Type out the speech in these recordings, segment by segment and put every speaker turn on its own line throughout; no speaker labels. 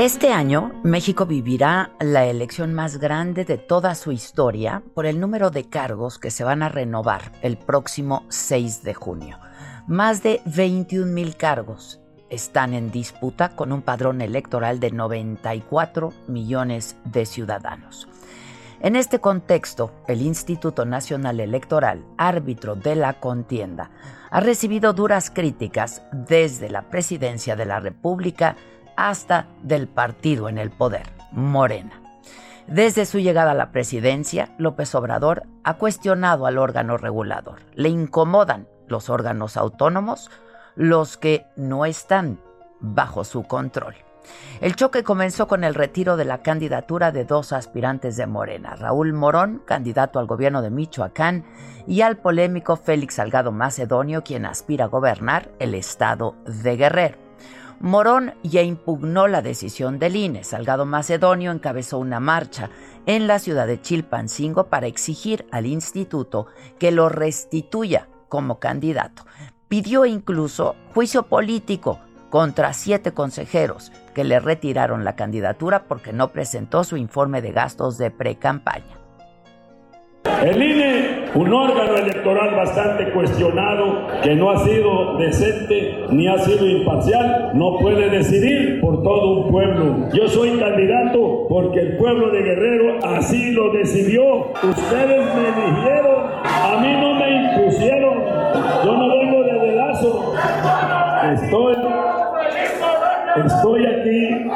Este año, México vivirá la elección más grande de toda su historia por el número de cargos que se van a renovar el próximo 6 de junio. Más de 21 mil cargos están en disputa con un padrón electoral de 94 millones de ciudadanos. En este contexto, el Instituto Nacional Electoral, árbitro de la contienda, ha recibido duras críticas desde la Presidencia de la República hasta del partido en el poder, Morena. Desde su llegada a la presidencia, López Obrador ha cuestionado al órgano regulador. Le incomodan los órganos autónomos, los que no están bajo su control. El choque comenzó con el retiro de la candidatura de dos aspirantes de Morena, Raúl Morón, candidato al gobierno de Michoacán, y al polémico Félix Salgado Macedonio, quien aspira a gobernar el estado de Guerrero. Morón ya impugnó la decisión del INE. Salgado Macedonio encabezó una marcha en la ciudad de Chilpancingo para exigir al instituto que lo restituya como candidato. Pidió incluso juicio político contra siete consejeros que le retiraron la candidatura porque no presentó su informe de gastos de pre-campaña.
El INE, un órgano electoral bastante cuestionado, que no ha sido decente ni ha sido imparcial, no puede decidir por todo un pueblo. Yo soy candidato porque el pueblo de Guerrero así lo decidió. Ustedes me eligieron, a mí no me impusieron. Yo no vengo de dedazo. Estoy, estoy aquí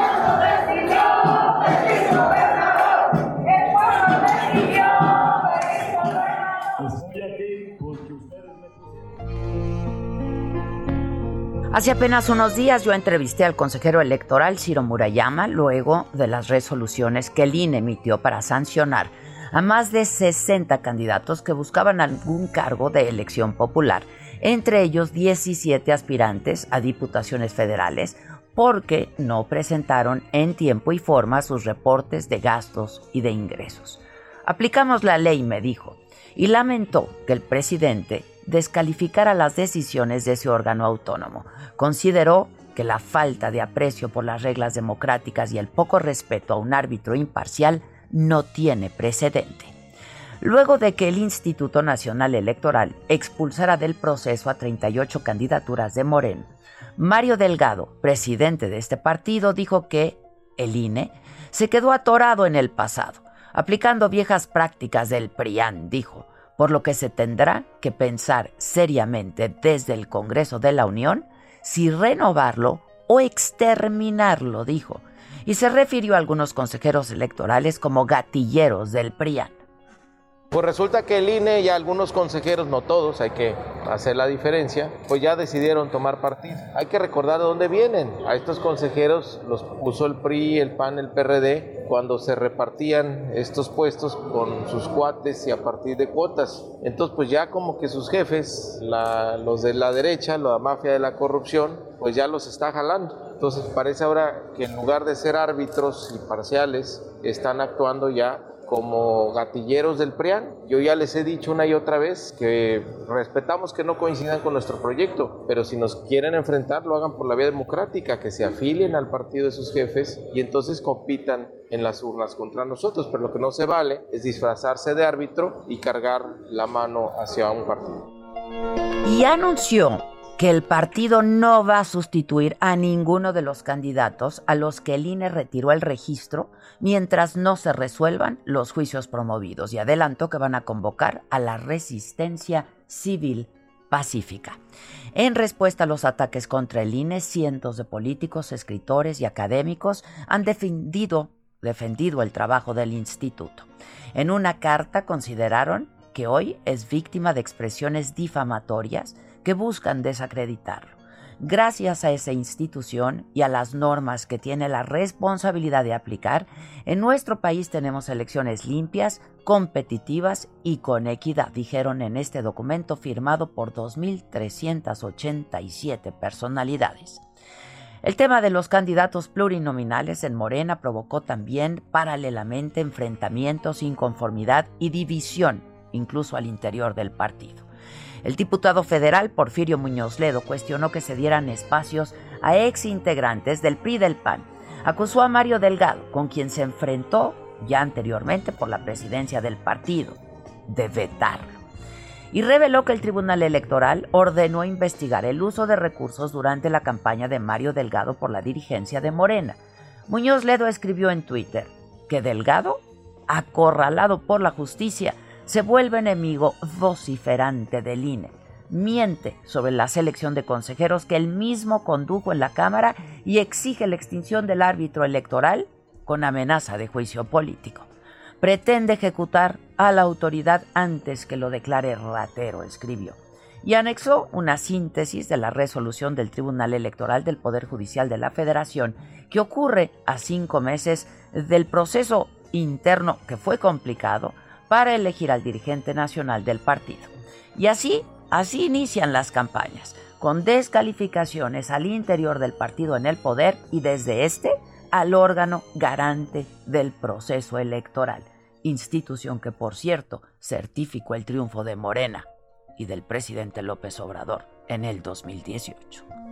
Hace apenas unos días yo entrevisté al consejero electoral Ciro Murayama luego de las resoluciones que el INE emitió para sancionar a más de 60 candidatos que buscaban algún cargo de elección popular, entre ellos 17 aspirantes a diputaciones federales, porque no presentaron en tiempo y forma sus reportes de gastos y de ingresos. Aplicamos la ley, me dijo, y lamentó que el presidente descalificara las decisiones de ese órgano autónomo. Consideró que la falta de aprecio por las reglas democráticas y el poco respeto a un árbitro imparcial no tiene precedente. Luego de que el Instituto Nacional Electoral expulsara del proceso a 38 candidaturas de Moreno, Mario Delgado, presidente de este partido, dijo que el INE se quedó atorado en el pasado, aplicando viejas prácticas del PRIAN, dijo, por lo que se tendrá que pensar seriamente desde el Congreso de la Unión si renovarlo o exterminarlo, dijo, y se refirió a algunos consejeros electorales como gatilleros del PRIAN.
Pues resulta que el INE y algunos consejeros, no todos, hay que hacer la diferencia, pues ya decidieron tomar partido. Hay que recordar de dónde vienen. A estos consejeros los puso el PRI, el PAN, el PRD, cuando se repartían estos puestos con sus cuates y a partir de cuotas. Entonces, pues ya como que sus jefes, los de la derecha, la mafia de la corrupción, pues ya los está jalando. Entonces parece ahora que en lugar de ser árbitros y parciales, están actuando ya como gatilleros del PRIAN. Yo ya les he dicho una y otra vez que respetamos que no coincidan con nuestro proyecto, pero si nos quieren enfrentar, lo hagan por la vía democrática, que se afilien al partido de sus jefes y entonces compitan en las urnas contra nosotros. Pero lo que no se vale es disfrazarse de árbitro y cargar la mano hacia un partido.
Y anunció que el partido no va a sustituir a ninguno de los candidatos a los que el INE retiró el registro mientras no se resuelvan los juicios promovidos y adelantó que van a convocar a la resistencia civil pacífica. En respuesta a los ataques contra el INE, cientos de políticos, escritores y académicos han defendido, defendido el trabajo del instituto. En una carta consideraron que hoy es víctima de expresiones difamatorias que buscan desacreditarlo. Gracias a esa institución y a las normas que tiene la responsabilidad de aplicar, en nuestro país tenemos elecciones limpias, competitivas y con equidad, dijeron en este documento firmado por 2.387 personalidades. El tema de los candidatos plurinominales en Morena provocó también paralelamente enfrentamientos, inconformidad y división incluso al interior del partido. El diputado federal Porfirio Muñoz Ledo cuestionó que se dieran espacios a ex integrantes del PRI del PAN. Acusó a Mario Delgado, con quien se enfrentó ya anteriormente por la presidencia del partido, de vetarlo. Y reveló que el Tribunal Electoral ordenó investigar el uso de recursos durante la campaña de Mario Delgado por la dirigencia de Morena. Muñoz Ledo escribió en Twitter que Delgado, acorralado por la justicia, se vuelve enemigo vociferante del INE. Miente sobre la selección de consejeros que él mismo condujo en la Cámara y exige la extinción del árbitro electoral con amenaza de juicio político. Pretende ejecutar a la autoridad antes que lo declare ratero, escribió. Y anexó una síntesis de la resolución del Tribunal Electoral del Poder Judicial de la Federación que ocurre a cinco meses del proceso interno que fue complicado, para elegir al dirigente nacional del partido. Y así, así inician las campañas, con descalificaciones al interior del partido en el poder y desde este al órgano garante del proceso electoral, institución que por cierto certificó el triunfo de Morena y del presidente López Obrador en el 2018.